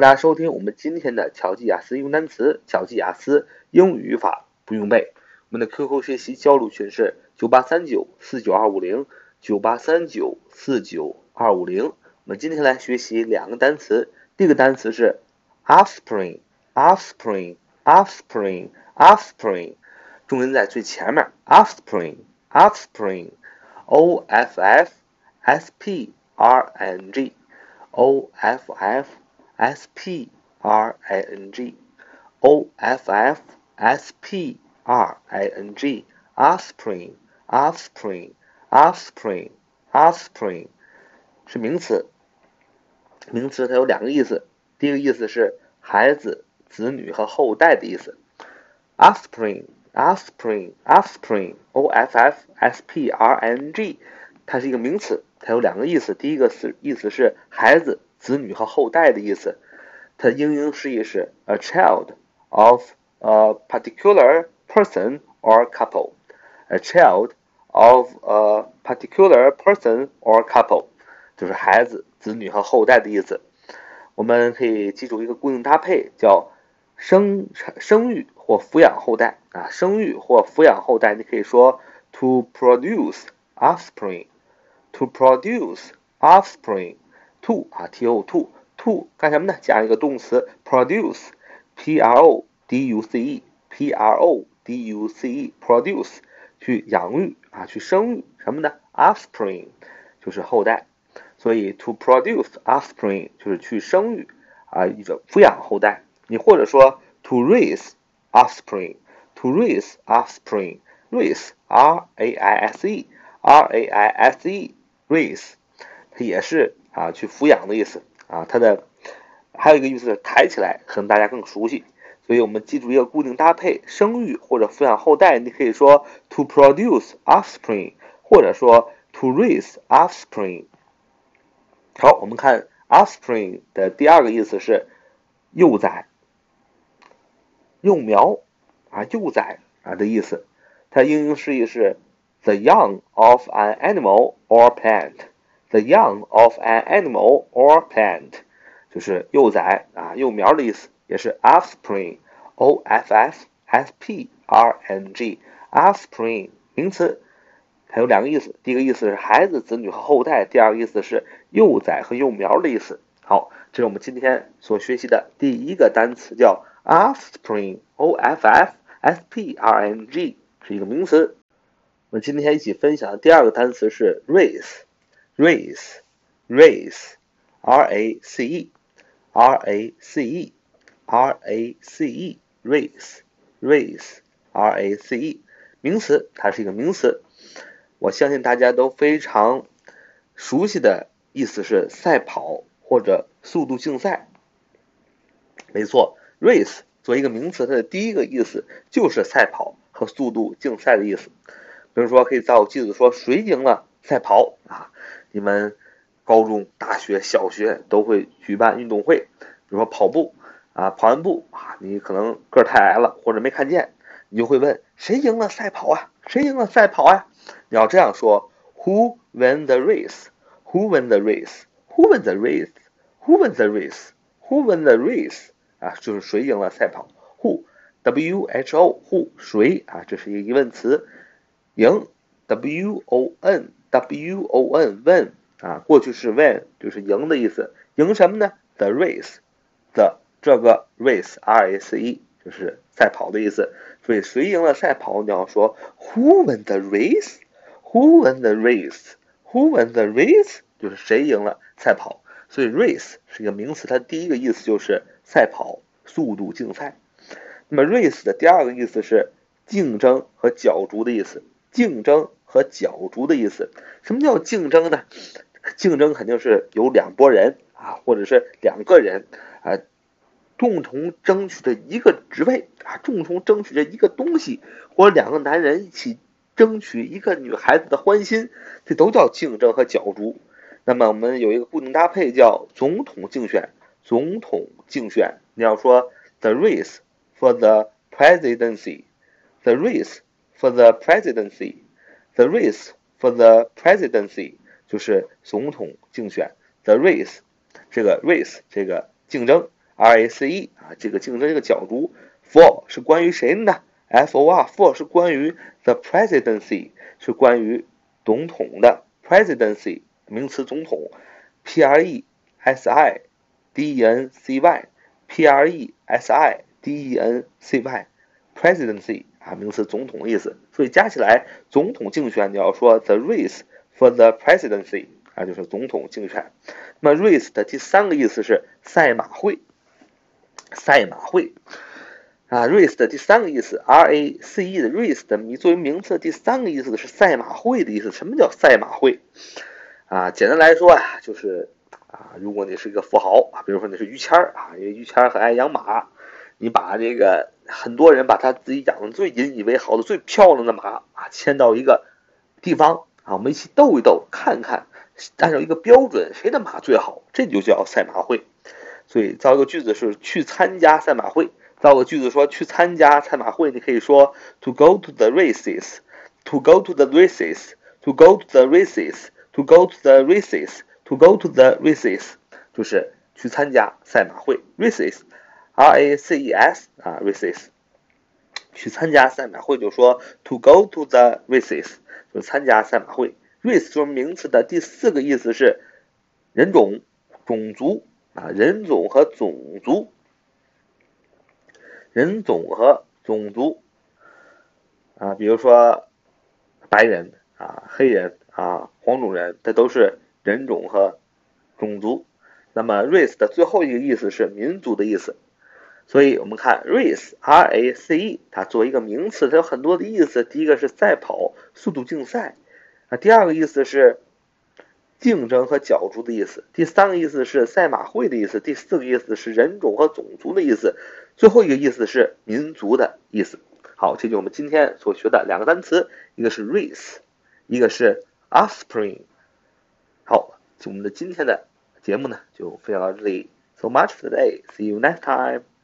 大家收听我们今天的巧记雅思用单词，巧记雅思英语语法不用背。我们的 QQ 学习交流群是九八三九四九二五零九八三九四九二五零。我们今天来学习两个单词，第一个单词是 offspring，offspring，offspring，offspring，重音在最前面，offspring，offspring，o f f s p r n g，o f f S P R I N G O F F S P R I N G offspring offspring offspring offspring 是名词，名词它有两个意思，第一个意思是孩子、子女和后代的意思。offspring offspring offspring O F F S P R I N G 它是一个名词，它有两个意思，第一个是意思是孩子。 子女和后代的意思，它英英释义是 a child of a particular person or couple。a child of a particular person or couple 就是孩子、子女和后代的意思。我们可以记住一个固定搭配，叫生产生育或抚养后代啊，生育或抚养后代，你可以说 to produce offspring，to produce offspring。To 啊，t o to to 干什么呢？加一个动词 produce，p r o d u c e，p r o d u c e，produce 去养育啊，去生育什么呢？offspring 就是后代，所以 to produce offspring 就是去生育啊，一个抚养后代。你或者说 to raise offspring，to raise offspring，raise r a i s e，r a i s e，raise 它也是。啊，去抚养的意思啊，它的还有一个意思是抬起来，可能大家更熟悉，所以我们记住一个固定搭配，生育或者抚养后代，你可以说 to produce offspring，或者说 to raise offspring。好，我们看 offspring 的第二个意思是幼崽、幼苗啊，幼崽啊的意思，它英英释义是 the young of an animal or plant。The young of an animal or plant，就是幼崽啊、幼苗的意思，也是 offspring，o f f s p r n g，offspring 名词，它有两个意思，第一个意思是孩子、子女和后代，第二个意思是幼崽和幼苗的意思。好，这是我们今天所学习的第一个单词，叫 offspring，o f f s p r n g，是一个名词。我们今天一起分享的第二个单词是 race。Race, race, r a c e, r a c e, r a c e, race, race, r a c e，名词，它是一个名词。我相信大家都非常熟悉的意思是赛跑或者速度竞赛。没错，race 作为一个名词，它的第一个意思就是赛跑和速度竞赛的意思。比如说，可以造个句子说谁赢了赛跑啊？你们高中、大学、小学都会举办运动会，比如说跑步啊，跑完步啊，你可能个儿太矮了或者没看见，你就会问谁赢了赛跑啊？谁赢了赛跑啊？你要这样说：Who won the race？Who won the race？Who won the race？Who won the race？Who won the race？啊，就是谁赢了赛跑？Who？W H O？Who？谁啊？这是一个疑问词，赢 W-O-N W O N win 啊，过去式 win 就是赢的意思，赢什么呢？The race，the 这个 race R A C E 就是赛跑的意思，所以谁赢了赛跑？你要说 Who won the race？Who won the race？Who won the race？就是谁赢了赛跑？所以 race 是一个名词，它第一个意思就是赛跑、速度竞赛。那么 race 的第二个意思是竞争和角逐的意思，竞争。和角逐的意思，什么叫竞争呢？竞争肯定是有两拨人啊，或者是两个人啊，共同争取着一个职位啊，共同争取着一个东西，或者两个男人一起争取一个女孩子的欢心，这都叫竞争和角逐。那么我们有一个固定搭配叫总统竞选，总统竞选，你要说 the race for the presidency，the race for the presidency。The race for the presidency 就是总统竞选。The race 这个 race 这个竞争 R A C E 啊，这个竞争这个角逐。For 是关于谁的呢？F O R for 是关于 the presidency，是关于总统的 presidency 名词总统。P R E S I D E N C Y P R E S I D E N C Y presidency 啊，名词总统的意思。所以加起来，总统竞选你要说 the race for the presidency 啊，就是总统竞选。那么 race 的第三个意思是赛马会，赛马会。啊，race 的第三个意思，R A C E 的 race 的你作为名词的第三个意思是赛马会的意思。什么叫赛马会？啊，简单来说啊，就是啊，如果你是一个富豪啊，比如说你是于谦儿啊，因为于谦儿很爱养马，你把这个很多人把他自己养的最引以为豪的、最漂亮的马啊，牵到一个地方啊，我们一起斗一斗，看看按照一个标准谁的马最好，这就叫赛马会。所以造一个句子是去参加赛马会。造个句子说去参加赛马会，你可以说 to go to the races，to go to the races，to go to the races，to go to the races，to go to the races，就是去参加赛马会 races Races 啊 races，去参加赛马会就说 to go to the races，就参加赛马会 race 就是名词的第四个意思是人种、种族啊，人种和种族。人种和种族啊，比如说白人啊、黑人啊、黄种人，这都是人种和种族。那么 race 的最后一个意思是民族的意思，所以我们看 race R A C E，它作为一个名词，它有很多的意思。第一个是赛跑、速度竞赛啊，第二个意思是竞争和角逐的意思，第三个意思是赛马会的意思，第四个意思是人种和种族的意思。最后一个意思是民族的意思。好，这就我们今天所学的两个单词，一个是 race，一个是 offspring。好，我们的今天的节目呢就分享到这里。So much today. See you next time.